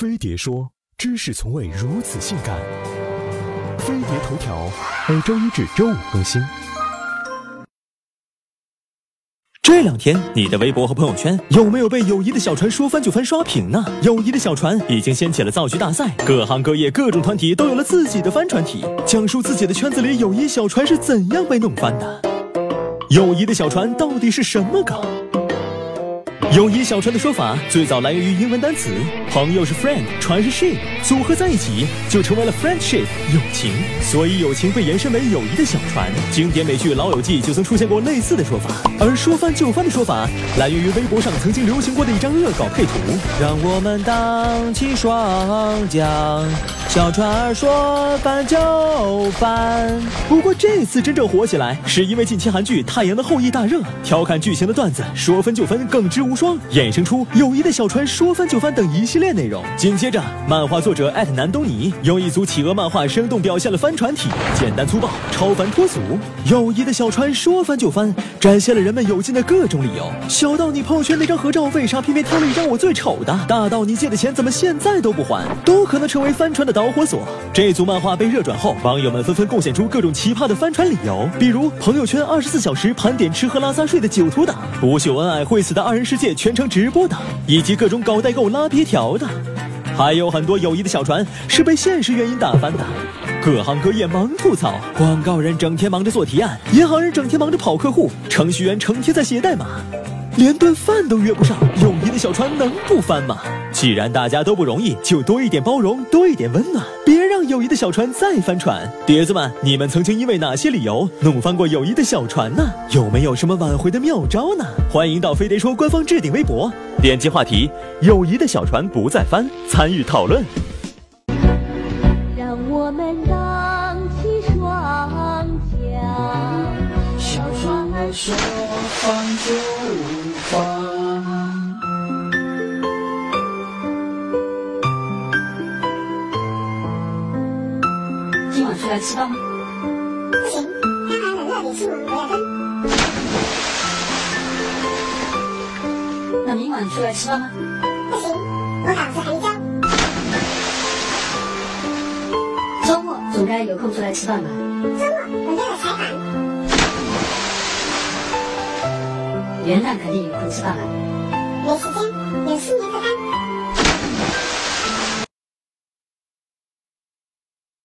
飞碟说：“知识从未如此性感。”飞碟头条每周一至周五更新。这两天，你的微博和朋友圈有没有被友谊的小船说翻就翻刷屏呢？友谊的小船已经掀起了造句大赛，各行各业各种团体都有了自己的帆船体，讲述自己的圈子里友谊小船是怎样被弄翻的。友谊的小船到底是什么梗？友谊小船的说法最早来源于英文单词，朋友是 friend，船是 ship，组合在一起就成为了 friendship，友情。所以友情被延伸为友谊的小船。经典美剧《老友记》就曾出现过类似的说法。而说翻就翻的说法来源于微博上曾经流行过的一张恶搞配图，让我们荡起双桨，小船儿说翻就翻。不过这次真正火起来，是因为近期韩剧《太阳的后裔》大热，调侃剧情的段子说分就分，更之无。双衍生出友谊的小船说翻就翻等一系列内容。紧接着，漫画作者艾特南东尼用一组企鹅漫画生动表现了帆船体，简单粗暴，超凡脱俗。友谊的小船说翻就翻，展现了人们有劲的各种理由。小到你朋友圈那张合照为啥偏偏挑了一张我最丑的，大到你借的钱怎么现在都不还，都可能成为帆船的导火索。这组漫画被热转后，网友们纷纷贡献出各种奇葩的翻船理由，比如朋友圈二十四小时盘点吃喝拉撒睡的酒徒党，不秀恩爱会死的二人世界。全程直播的，以及各种搞代购拉皮条的，还有很多友谊的小船是被现实原因打翻的。各行各业忙吐槽，广告人整天忙着做提案，银行人整天忙着跑客户，程序员成天在写代码，连顿饭都约不上。友谊的小船能不翻吗？既然大家都不容易，就多一点包容，多一点温暖，别让友谊的小船再翻船。碟子们，你们曾经因为哪些理由弄翻过友谊的小船呢？有没有什么挽回的妙招呢？欢迎到飞碟说官方置顶微博，点击话题“友谊的小船不再翻”，参与讨论。让我们荡起双桨，小船儿说放就今晚出来吃饭吗？不行，刚才冷热得出门不要跟。那明晚出来吃饭吗？不行，我稿子还没交。周末总该有空出来吃饭吧？周末我约了采访。元旦肯定有空吃饭吧？没时间，有新年的大